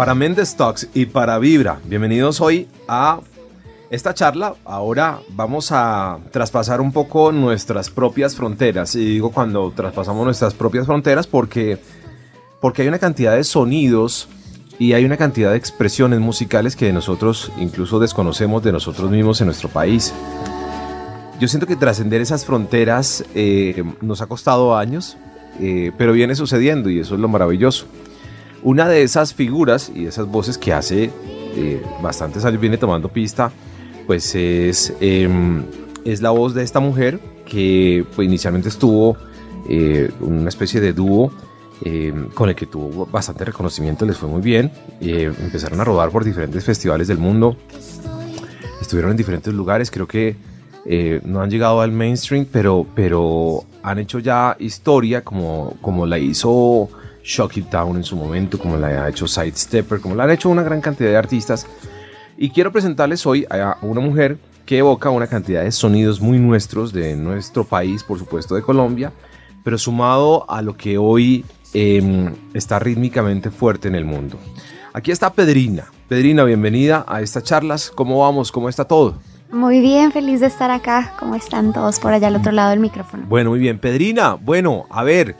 Para Mendes Talks y para Vibra, bienvenidos hoy a esta charla. Ahora vamos a traspasar un poco nuestras propias fronteras. Y digo cuando traspasamos nuestras propias fronteras porque, porque hay una cantidad de sonidos y hay una cantidad de expresiones musicales que nosotros incluso desconocemos de nosotros mismos en nuestro país. Yo siento que trascender esas fronteras eh, nos ha costado años, eh, pero viene sucediendo y eso es lo maravilloso. Una de esas figuras y esas voces que hace eh, bastantes años viene tomando pista, pues es, em, es la voz de esta mujer que pues, inicialmente estuvo eh, una especie de dúo em, con el que tuvo bastante reconocimiento, les fue muy bien. Eh, empezaron a rodar por diferentes festivales del mundo, estuvieron en diferentes lugares, creo que no han llegado al mainstream, pero, pero han hecho ya historia como, como la hizo Shocky Town en su momento, como la ha hecho Sidestepper, como la han hecho una gran cantidad de artistas. Y quiero presentarles hoy a una mujer que evoca una cantidad de sonidos muy nuestros de nuestro país, por supuesto de Colombia, pero sumado a lo que hoy eh, está rítmicamente fuerte en el mundo. Aquí está Pedrina. Pedrina, bienvenida a estas charlas. ¿Cómo vamos? ¿Cómo está todo? Muy bien, feliz de estar acá. ¿Cómo están todos por allá al otro lado del micrófono? Bueno, muy bien. Pedrina, bueno, a ver,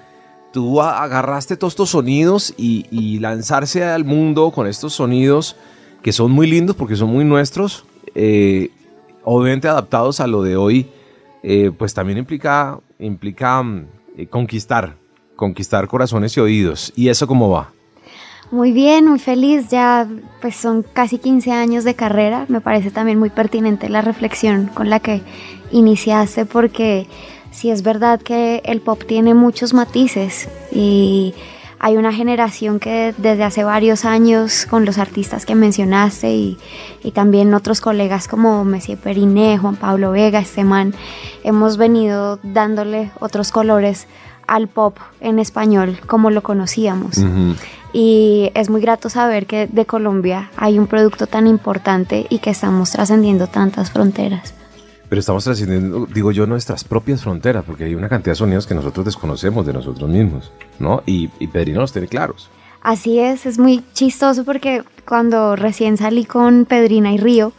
tú agarraste todos estos sonidos y, lanzarse al mundo con estos sonidos que son muy lindos porque son muy nuestros, eh, obviamente adaptados a lo de hoy, eh, pues también implica, implica eh, conquistar, conquistar corazones y oídos. ¿Y eso cómo va? Muy bien, muy feliz. Ya pues son casi 15 años de carrera. Me parece también muy pertinente la reflexión con la que iniciaste porque sí es verdad que el pop tiene muchos matices y hay una generación que desde hace varios años con los artistas que mencionaste y, y también otros colegas como Messi Periné, Juan Pablo Vega, este man, hemos venido dándole otros colores al pop en español como lo conocíamos. Y es muy grato saber que de Colombia hay un producto tan importante y que estamos trascendiendo tantas fronteras. Pero estamos trascendiendo, digo yo, nuestras propias fronteras, porque hay una cantidad de sonidos que nosotros desconocemos de nosotros mismos, ¿no? Y, y Pedrino los tiene claros. Así es, es muy chistoso porque cuando recién salí con Pedrina y Río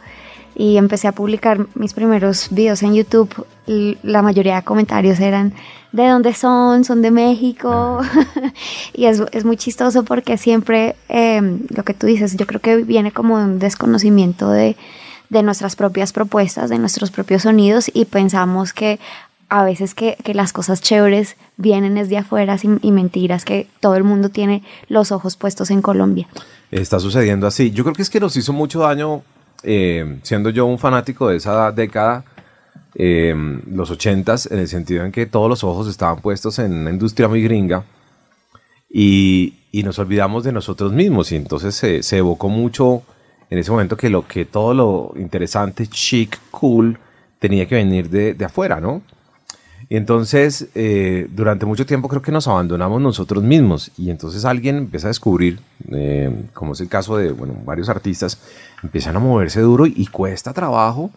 y empecé a publicar mis primeros videos en YouTube, la mayoría de comentarios eran ¿de dónde son? ¿Son de México? y es, es muy chistoso porque siempre eh, lo que tú dices, yo creo que viene como un desconocimiento de, de nuestras propias propuestas, de nuestros propios sonidos y pensamos que a veces que, que las cosas chéveres vienen desde afuera sin- y mentiras que todo el mundo tiene los ojos puestos en Colombia. Está sucediendo así. Yo creo que es que nos hizo mucho daño, eh, siendo yo un fanático de esa década, eh, los ochentas, en el sentido en que todos los ojos estaban puestos en una industria muy gringa y, y nos olvidamos de nosotros mismos y entonces se, se evocó mucho en ese momento que lo que todo lo interesante, chic, cool, tenía que venir de, de afuera, ¿no? Y entonces, eh, durante mucho tiempo creo que nos abandonamos nosotros mismos y entonces alguien empieza a descubrir, eh, como es el caso de bueno, varios artistas, empiezan a moverse duro y, cuesta trabajo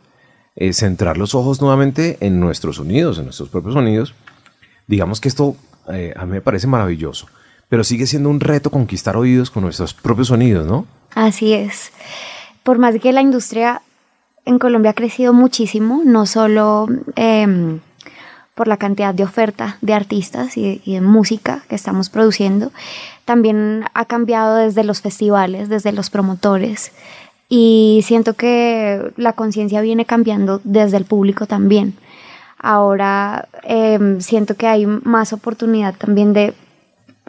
eh, centrar los ojos nuevamente en nuestros sonidos, en nuestros propios sonidos. Digamos que esto eh, a mí me parece maravilloso, pero sigue siendo un reto conquistar oídos con nuestros propios sonidos, ¿no? Así es. Por más que la industria en Colombia ha crecido muchísimo, no solo em, por la cantidad de oferta de artistas y, de música que estamos produciendo, también ha cambiado desde los festivales, desde los promotores. Y siento que la conciencia viene cambiando desde el público también. Ahora em, siento que hay más oportunidad también de,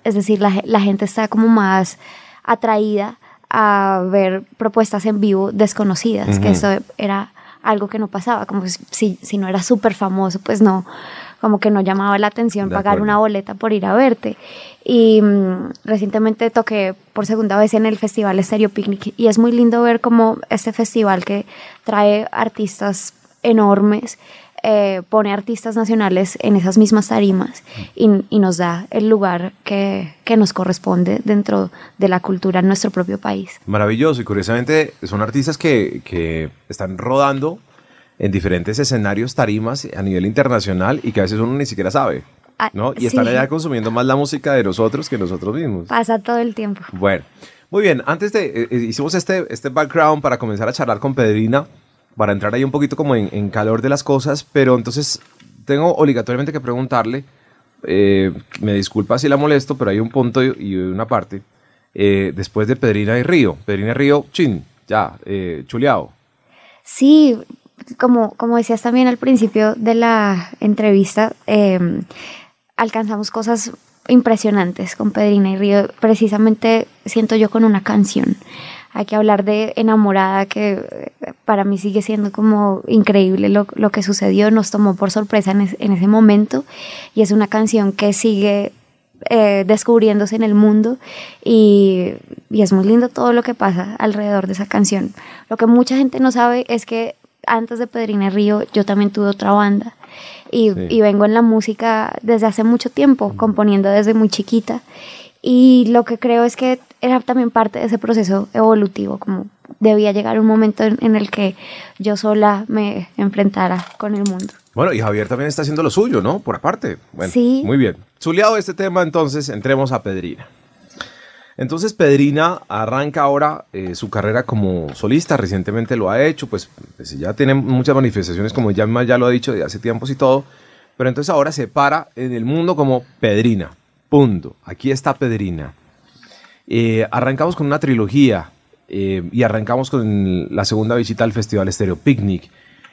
es decir, la, ge- la gente está como más atraída a ver propuestas en vivo desconocidas, que eso era algo que no pasaba, como si, si no era súper famoso, pues no, como que no llamaba la atención De pagar acuerdo. una boleta por ir a verte. Y mm, recientemente toqué por segunda vez en el Festival Stereo Picnic y es muy lindo ver cómo este festival que trae artistas enormes eh, pone artistas nacionales en esas mismas tarimas y, y nos da el lugar que, que nos corresponde dentro de la cultura en nuestro propio país. Maravilloso y curiosamente son artistas que, que están rodando en diferentes escenarios, tarimas a nivel internacional y que a veces uno ni siquiera sabe, Ah, ¿no? Y están sí. allá consumiendo más la música de nosotros que nosotros mismos. Pasa todo el tiempo. Bueno, muy bien, antes de, eh, eh, hicimos este, este background para comenzar a charlar con Pedrina, para entrar ahí un poquito como en, calor de las cosas, pero entonces tengo obligatoriamente que preguntarle, eh, me disculpa si la molesto, pero hay un punto y, una parte, eh, después de Pedrina y Río, Pedrina y Río, chin, ya, eh, chuleado. Sí, como, como decías también al principio de la entrevista, eh, alcanzamos cosas impresionantes con Pedrina y Río, precisamente siento yo con una canción. Hay que hablar de Enamorada, que para mí sigue siendo como increíble lo, lo que sucedió, nos tomó por sorpresa en, es- en ese momento y es una canción que sigue eh, descubriéndose en el mundo y, y es muy lindo todo lo que pasa alrededor de esa canción. Lo que mucha gente no sabe es que antes de Pedrina Río yo también tuve otra banda y, Sí. y vengo en la música desde hace mucho tiempo, componiendo desde muy chiquita y lo que creo es que era también parte de ese proceso evolutivo, como debía llegar un momento en, en el que yo sola me enfrentara con el mundo. Bueno, y Javier también está haciendo lo suyo, ¿no? Por aparte. Bueno, Sí. Muy bien. Chuleado este tema, entonces entremos a Pedrina. Entonces Pedrina arranca ahora eh, su carrera como solista, recientemente lo ha hecho, pues, pues, ya tiene muchas manifestaciones como ya, ya lo ha dicho de hace tiempos y todo, pero entonces ahora se para en el mundo como Pedrina, punto, aquí está Pedrina. Eh, arrancamos con una trilogía eh, y arrancamos con la segunda visita al Festival Stereo Picnic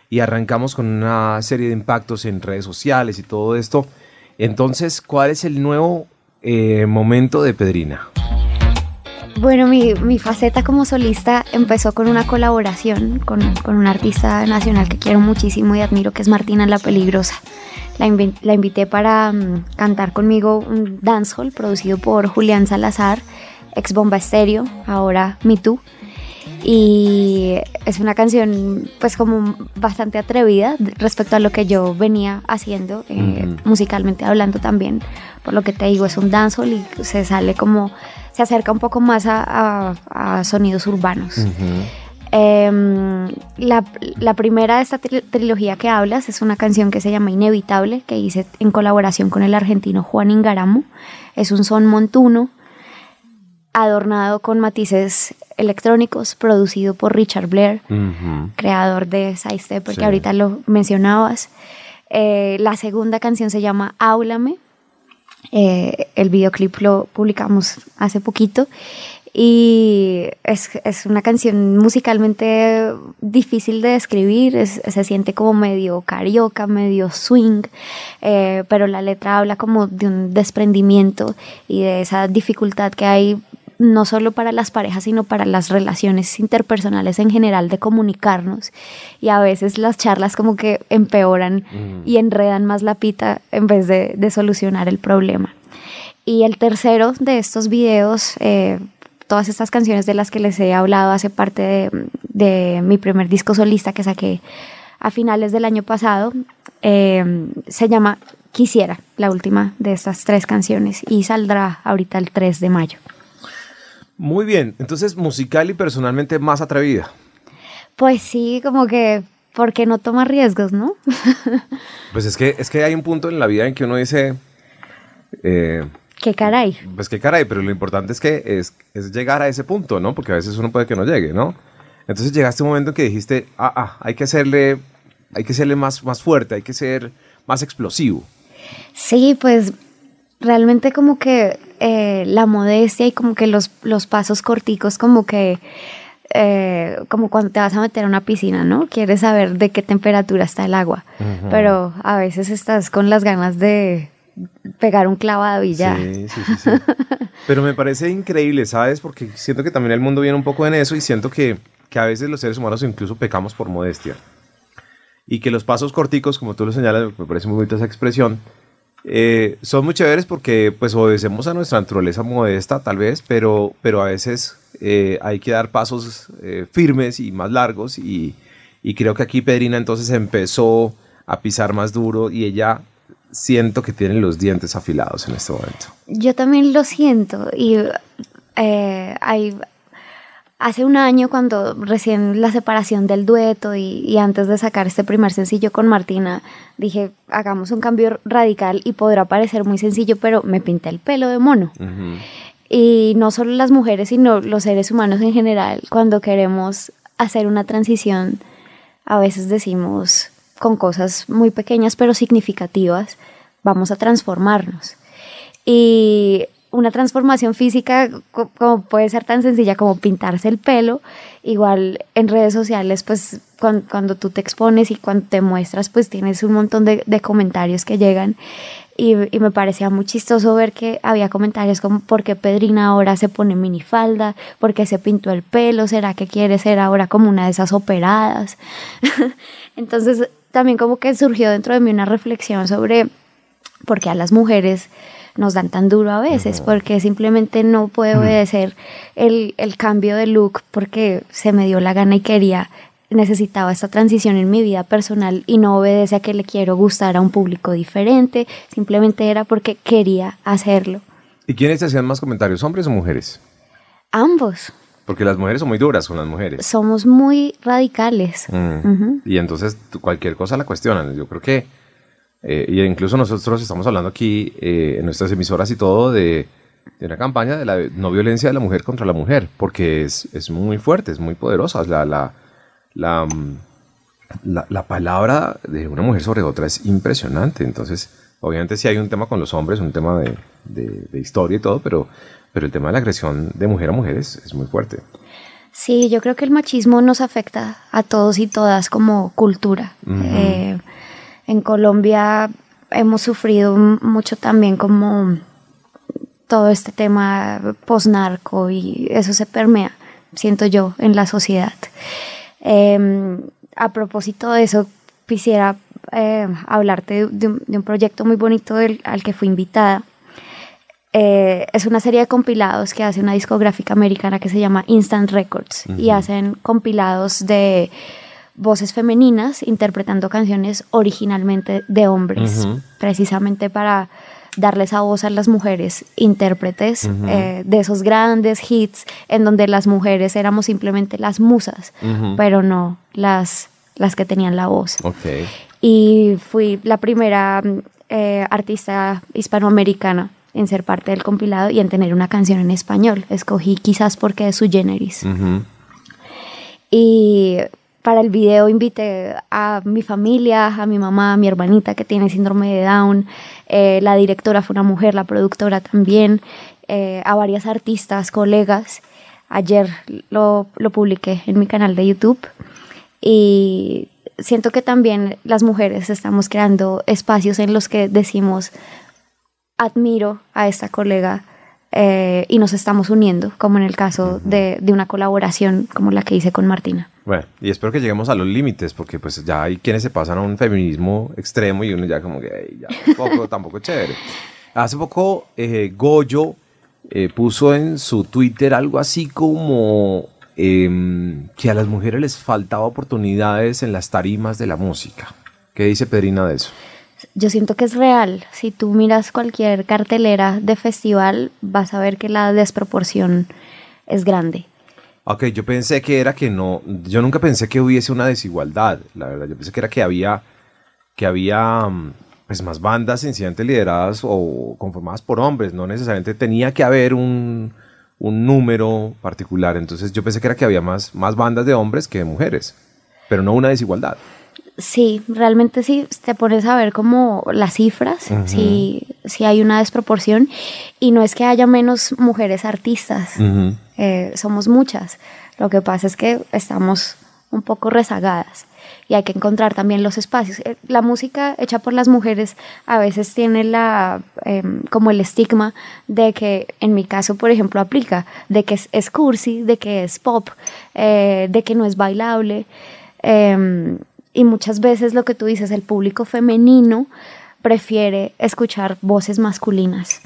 y arrancamos con una serie de impactos en redes sociales y todo esto. Entonces, ¿cuál es el nuevo eh, momento de Pedrina? Bueno, mi, faceta como solista empezó con una colaboración con, con una artista nacional que quiero muchísimo y admiro, que es Martina La Peligrosa. La invité para mm, cantar conmigo un dancehall producido por Julián Salazar, ex Bomba Estéreo, ahora Me Too. Y es una canción pues como bastante atrevida respecto a lo que yo venía haciendo, eh, musicalmente hablando también. Por lo que te digo, es un dancehall y se sale como, se acerca un poco más a, a- a sonidos urbanos. Em, la, la primera de esta tri- trilogía que hablas es una canción que se llama Inevitable, que hice en colaboración con el argentino Juan Ingaramo. Es un son montuno, adornado con matices electrónicos, producido por Richard Blair, Ujú. creador de Sidestepper, Sí. que ahorita lo mencionabas. Eh, la segunda canción se llama Háblame. Eh, el videoclip lo publicamos hace poquito y es, es una canción musicalmente difícil de describir, es- se siente como medio carioca, medio swing, eh, pero la letra habla como de un desprendimiento y de esa dificultad que hay no solo para las parejas, sino para las relaciones interpersonales en general de comunicarnos. Y a veces las charlas como que empeoran y enredan más la pita en vez de, de solucionar el problema. Y el tercero de estos videos, eh, todas estas canciones de las que les he hablado hace parte de, de mi primer disco solista que saqué a finales del año pasado, eh, se llama Quisiera, la última de estas tres canciones, y saldrá ahorita el 3 de mayo. Muy bien, entonces musical y personalmente más atrevida. Pues sí, como que, porque no toma riesgos, no? Pues es que, es que hay un punto en la vida en que uno dice, eh, Qué caray. pues qué caray, pero lo importante es que es, es llegar a ese punto, ¿no? Porque a veces uno puede que no llegue, ¿no? Entonces llegaste a un momento en que dijiste, ah, ah, hay que hacerle, hay que serle más, más fuerte, hay que ser más explosivo. Sí, pues realmente como que eh, la modestia y como que los, los pasos corticos como que eh, como cuando te vas a meter a una piscina, ¿no? Quieres saber de qué temperatura está el agua, pero a veces estás con las ganas de pegar un clavado y ya. Sí, sí, sí, sí. Pero me parece increíble, ¿sabes? Porque siento que también el mundo viene un poco en eso y siento que, que a veces los seres humanos incluso pecamos por modestia. y que los pasos corticos, como tú lo señalas, me parece muy bonita esa expresión, eh, son muy chéveres porque pues obedecemos a nuestra naturaleza modesta tal vez, pero, pero a veces eh, hay que dar pasos eh, firmes y más largos y, y creo que aquí Pedrina entonces empezó a pisar más duro y ella siento que tiene los dientes afilados en este momento. Yo también lo siento y hay, hace un año cuando recién la separación del dueto y, y antes de sacar este primer sencillo con Martina, dije, hagamos un cambio radical y podrá parecer muy sencillo, pero me pinté el pelo de mono. Y no solo las mujeres, sino los seres humanos en general, cuando queremos hacer una transición, a veces decimos con cosas muy pequeñas pero significativas, vamos a transformarnos. Y una transformación física co- como puede ser tan sencilla como pintarse el pelo, igual en redes sociales, pues cuan- cuando, tú te expones y cuando te muestras, pues tienes un montón de, de comentarios que llegan. Y, y me parecía muy chistoso ver que había comentarios como ¿por qué Pedrina ahora se pone minifalda? ¿Por qué se pintó el pelo? ¿Será que quiere ser ahora como una de esas operadas? Entonces también como que surgió dentro de mí una reflexión sobre por qué a las mujeres nos dan tan duro a veces, porque simplemente no puedo obedecer el, el cambio de look porque se me dio la gana y quería, necesitaba esta transición en mi vida personal y no obedece a que le quiero gustar a un público diferente, simplemente era porque quería hacerlo. ¿Y quiénes te hacían más comentarios, hombres o mujeres? Ambos Porque las mujeres son muy duras con las mujeres. somos muy radicales. Mm. Y entonces cualquier cosa la cuestionan. Yo creo que, eh, y incluso nosotros estamos hablando aquí eh, en nuestras emisoras y todo de, de una campaña de la no violencia de la mujer contra la mujer, porque es, es muy fuerte, es muy poderosa. La, la, la, mm, la, la palabra de una mujer sobre otra es impresionante. Entonces, obviamente sí hay un tema con los hombres, un tema de, de- de historia y todo, pero, pero el tema de la agresión de mujer a mujer es, es muy fuerte. Sí, yo creo que el machismo nos afecta a todos y todas como cultura. Eh, en Colombia hemos sufrido mucho también como todo este tema posnarco y eso se permea, siento yo, en la sociedad. Eh, a propósito de eso, quisiera eh, hablarte de un, de un proyecto muy bonito del- al que fui invitada. Eh, es una serie de compilados que hace una discográfica americana que se llama Instant Records y hacen compilados de voces femeninas interpretando canciones originalmente de hombres, precisamente para darle esa voz a las mujeres intérpretes eh, de esos grandes hits en donde las mujeres éramos simplemente las musas, Ujú. pero no las, las que tenían la voz Ok. y fui la primera mm, eh, artista hispanoamericana en ser parte del compilado y en tener una canción en español. Escogí quizás porque es su generis. Y para el video invité a mi familia, a mi mamá, a mi hermanita que tiene síndrome de Down. Eh, la directora fue una mujer, la productora también, eh, a varias artistas, colegas. Ayer lo, lo publiqué en mi canal de YouTube. Y siento que también las mujeres estamos creando espacios en los que decimos, admiro a esta colega eh, y nos estamos uniendo, como en el caso de, de una colaboración como la que hice con Martina. Bueno, y espero que lleguemos a los límites, porque pues ya hay quienes se pasan a un feminismo extremo y uno ya como que "Ey, ya tampoco, tampoco es chévere. Hace poco eh, Goyo eh, puso en su Twitter algo así como em, que a las mujeres les faltaba oportunidades en las tarimas de la música. ¿Qué dice Pedrina de eso? Yo siento que es real. Si tú miras cualquier cartelera de festival, vas a ver que la desproporción es grande. Ok, yo pensé que era que no, yo nunca pensé que hubiese una desigualdad, la verdad, yo pensé que era que había, que había mm, pues más bandas incidentes lideradas o conformadas por hombres, no necesariamente tenía que haber un, un número particular, entonces yo pensé que era que había más, más bandas de hombres que de mujeres, pero no una desigualdad. Sí, realmente sí, te pones a ver como las cifras, sí, sí hay una desproporción y no es que haya menos mujeres artistas, eh, somos muchas. Lo que pasa es que estamos un poco rezagadas y hay que encontrar también los espacios. Eh, La música hecha por las mujeres a veces tiene la em, como el estigma de que, en mi caso, por ejemplo, aplica, de que es, es cursi, de que es pop, eh, de que no es bailable. Y muchas veces lo que tú dices, el público femenino prefiere escuchar voces masculinas.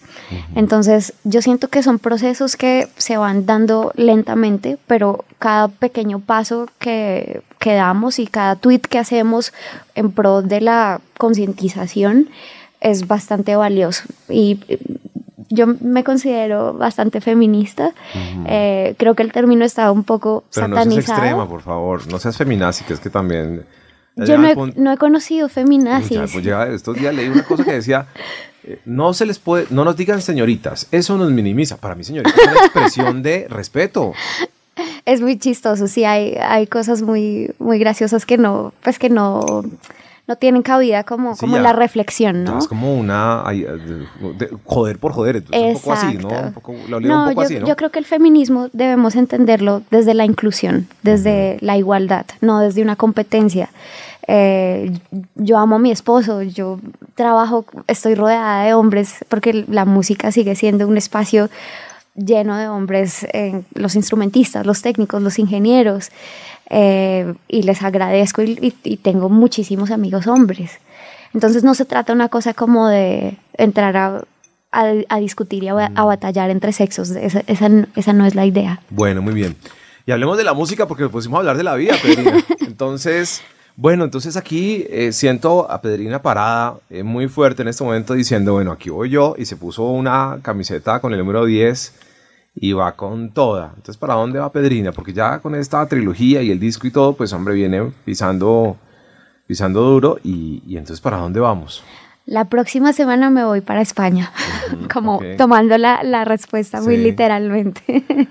Entonces, yo siento que son procesos que se van dando lentamente, pero cada pequeño paso que, que damos y cada tweet que hacemos en pro de la concientización es bastante valioso. Y yo me considero bastante feminista. Eh, creo que el término está un poco Pero no satanizado. seas extrema, por favor. No seas feminazi, que es que también... Yo llega no he, no he conocido feminazis. Ya, pues ya estos días leí una cosa que decía, eh, no se les puede, no nos digan señoritas, eso nos minimiza. Para mí señorita es una expresión de respeto. Es muy chistoso, sí, hay, hay cosas muy, muy graciosas que no, pues que no, no tienen cabida como, Sí, como ya. la reflexión, ¿no? Es como una, eh, de- joder por joder, entonces un poco así, ¿no? Exacto. Un poco, lo leo No, un poco yo, así, ¿no? yo creo que el feminismo debemos entenderlo desde la inclusión, desde la igualdad, no desde una competencia. Eh, yo amo a mi esposo, yo trabajo, estoy rodeada de hombres porque la música sigue siendo un espacio lleno de hombres, eh, los instrumentistas, los técnicos, los ingenieros, eh, y les agradezco y, y- y tengo muchísimos amigos hombres. Entonces no se trata una cosa como de entrar a, a- a discutir y a, a batallar entre sexos, esa, esa esa no es la idea. Bueno, muy bien. Y hablemos de la música porque pusimos a hablar de la vida, Pedrina. Entonces, bueno, entonces aquí eh, siento a Pedrina parada eh, muy fuerte en este momento diciendo, bueno, aquí voy yo y se puso una camiseta con el número 10 y va con toda. Entonces, ¿para dónde va Pedrina? Porque ya con esta trilogía y el disco y todo, pues hombre, viene pisando, pisando duro y, y entonces, ¿para dónde vamos? La próxima semana me voy para España, como tomando la, la respuesta muy literalmente.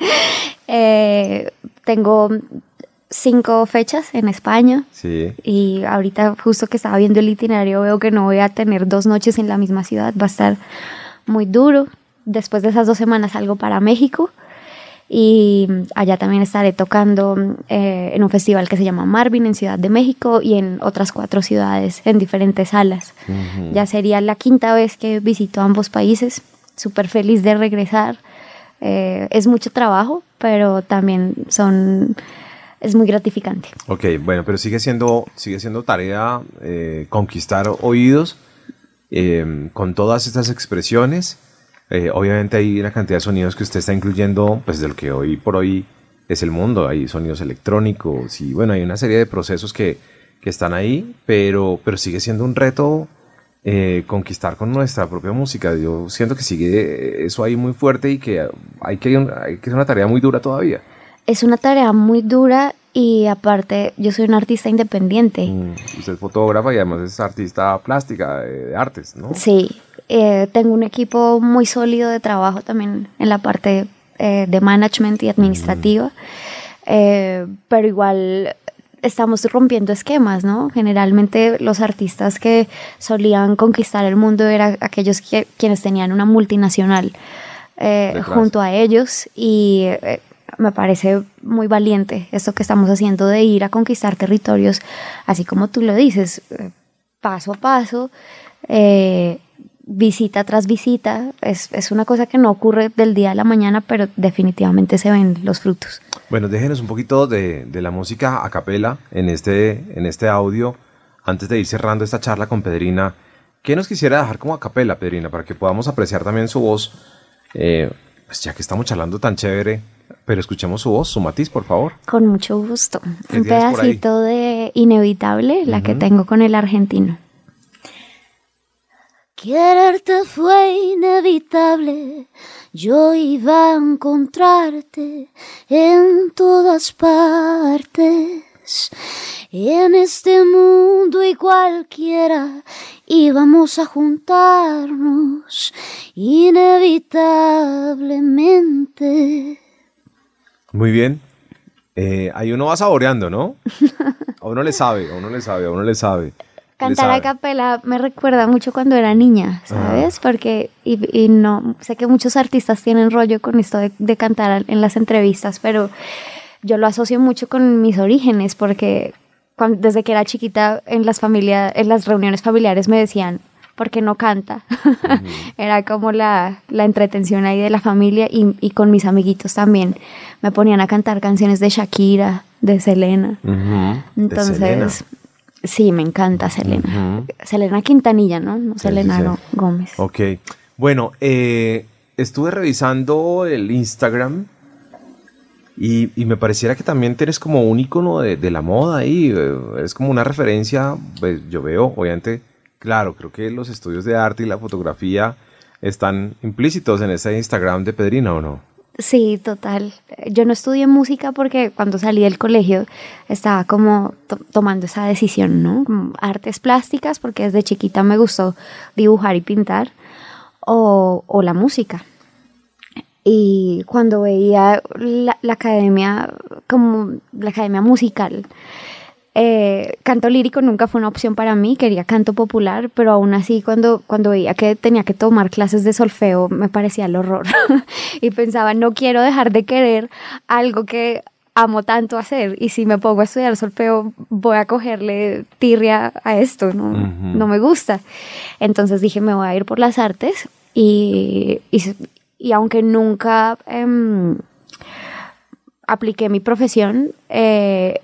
Eh, tengo cinco fechas en España Sí. y ahorita justo que estaba viendo el itinerario veo que no voy a tener dos noches en la misma ciudad, va a estar muy duro. Después de esas dos semanas salgo para México y allá también estaré tocando eh, en un festival que se llama Marvin en Ciudad de México y en otras cuatro ciudades en diferentes salas. Ya sería la quinta vez que visito ambos países, súper feliz de regresar. Eh, es mucho trabajo, pero también son es muy gratificante. Ok, bueno, pero sigue siendo, sigue siendo tarea eh, conquistar oídos eh, con todas estas expresiones. Eh, obviamente hay una cantidad de sonidos que usted está incluyendo, pues de lo que hoy por hoy es el mundo. Hay sonidos electrónicos y bueno, hay una serie de procesos que, que están ahí, pero, pero sigue siendo un reto eh, conquistar con nuestra propia música. Yo siento que sigue eso ahí muy fuerte y que hay que, hay que hacer una tarea muy dura todavía. Es una tarea muy dura y aparte yo soy una artista independiente. Mm, Usted es fotógrafa y además es artista plástica de, de artes, ¿no? Sí, eh, tengo un equipo muy sólido de trabajo también en la parte eh, de management y administrativa, Eh, pero igual estamos rompiendo esquemas, ¿no? Generalmente los artistas que solían conquistar el mundo eran aquellos que- quienes tenían una multinacional eh, junto a ellos y eh, me parece muy valiente esto que estamos haciendo de ir a conquistar territorios, así como tú lo dices, eh, paso a paso, eh, visita tras visita. Es, es una cosa que no ocurre del día a la mañana, pero definitivamente se ven los frutos. Bueno, déjenos un poquito de, de la música a capela en este, en este audio antes de ir cerrando esta charla con Pedrina. ¿Qué nos quisiera dejar como a capela, Pedrina, para que podamos apreciar también su voz? Eh, pues ya que estamos charlando tan chévere, pero escuchemos su voz, su matiz, por favor. Con mucho gusto. ¿Qué Un pedacito de Inevitable, la que tengo con el argentino. Quererte fue inevitable, yo iba a encontrarte en todas partes. En este mundo y cualquiera íbamos a juntarnos inevitablemente. Muy bien. Eh, ahí uno va saboreando, ¿no? A uno le sabe, a uno le sabe, a uno le sabe. Cantar a capela me recuerda mucho cuando era niña, ¿sabes? Porque, y, y no, sé que muchos artistas tienen rollo con esto de, de cantar en las entrevistas, pero yo lo asocio mucho con mis orígenes, porque desde que era chiquita en las, familias, en las reuniones familiares me decían, ¿por qué no canta? era como la, la entretención ahí de la familia y, y con mis amiguitos también. Me ponían a cantar canciones de Shakira, de Selena. Ujú, de Selena. Entonces, Sí, me encanta Selena. Selena Quintanilla, ¿no? No Selena sí, sí. Go- Gómez. Ok. Bueno, eh, estuve revisando el Instagram y, y me pareciera que también tienes como un icono de, de la moda ahí. eh, Es como una referencia. Pues yo veo, obviamente, claro, creo que los estudios de arte y la fotografía están implícitos en ese Instagram de Pedrina, ¿o no? Sí, total. Yo no estudié música porque cuando salí del colegio estaba como to- tomando esa decisión, ¿no? Artes plásticas, porque desde chiquita me gustó dibujar y pintar, o, o la música. Y cuando veía la academia, como la academia musical, eh, canto lírico nunca fue una opción para mí, quería canto popular, pero aún así cuando, cuando veía que tenía que tomar clases de solfeo me parecía el horror. Y pensaba, no quiero dejar de querer algo que amo tanto hacer y si me pongo a estudiar solfeo voy a cogerle tirria a esto, no, me gusta. Entonces dije, me voy a ir por las artes y, y, y aunque nunca em, apliqué mi profesión, eh,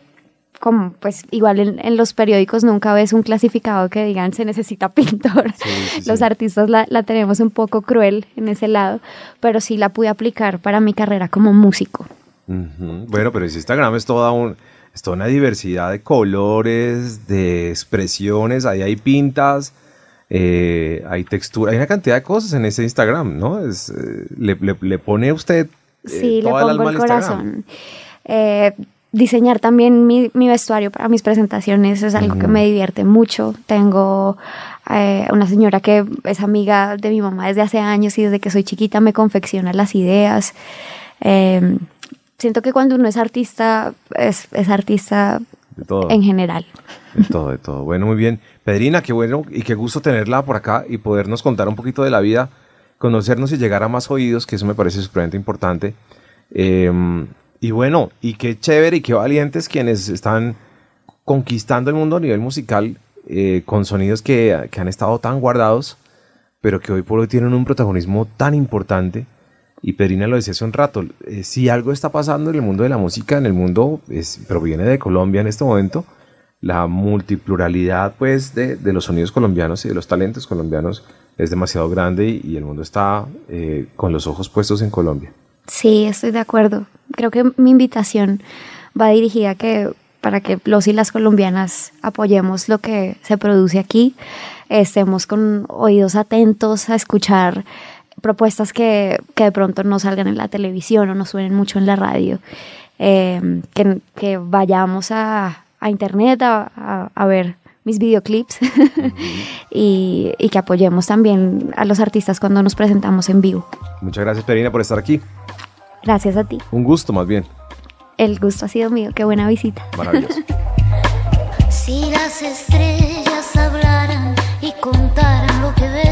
como pues igual en, en los periódicos nunca ves un clasificado que digan se necesita pintor. Sí, sí, Los artistas la, la tenemos un poco cruel en ese lado, pero sí la pude aplicar para mi carrera como músico. Bueno, pero ese Instagram es toda, un, es toda una diversidad de colores, de expresiones, ahí hay pintas, eh, hay textura, hay una cantidad de cosas en ese Instagram, ¿no? Es, eh, le, le- le pone usted eh, Sí, le toda el pongo el al Instagram. corazón. Eh, diseñar también mi, mi vestuario para mis presentaciones es algo que me divierte mucho. Tengo eh, una señora que es amiga de mi mamá desde hace años y desde que soy chiquita me confecciona las ideas. Eh, siento que cuando uno es artista, es, es artista De todo. en general. De todo, de todo. Bueno, muy bien. Pedrina, qué bueno y qué gusto tenerla por acá y podernos contar un poquito de la vida, conocernos y llegar a más oídos, que eso me parece supremamente importante. Eh, y bueno, y qué chévere y qué valientes quienes están conquistando el mundo a nivel musical eh, con sonidos que, que han estado tan guardados, pero que hoy por hoy tienen un protagonismo tan importante. Y Pedrina lo decía hace un rato, eh, si algo está pasando en el mundo de la música, en el mundo, es, proviene de Colombia en este momento, la multipluralidad pues de, de los sonidos colombianos y de los talentos colombianos es demasiado grande y, y el mundo está eh, con los ojos puestos en Colombia. Sí, estoy de acuerdo. Creo que mi invitación va dirigida a que para que los y las colombianas apoyemos lo que se produce aquí, estemos con oídos atentos a escuchar propuestas que, que de pronto no salgan en la televisión o no suenen mucho en la radio, eh, que, vayamos a, a internet a- a ver mis videoclips y, y que apoyemos también a los artistas cuando nos presentamos en vivo. Muchas gracias Pedrina por estar aquí. Gracias a ti. Un gusto más bien. El gusto ha sido mío. Qué buena visita. Maravilloso. Si las estrellas hablaran y contaran lo que ven,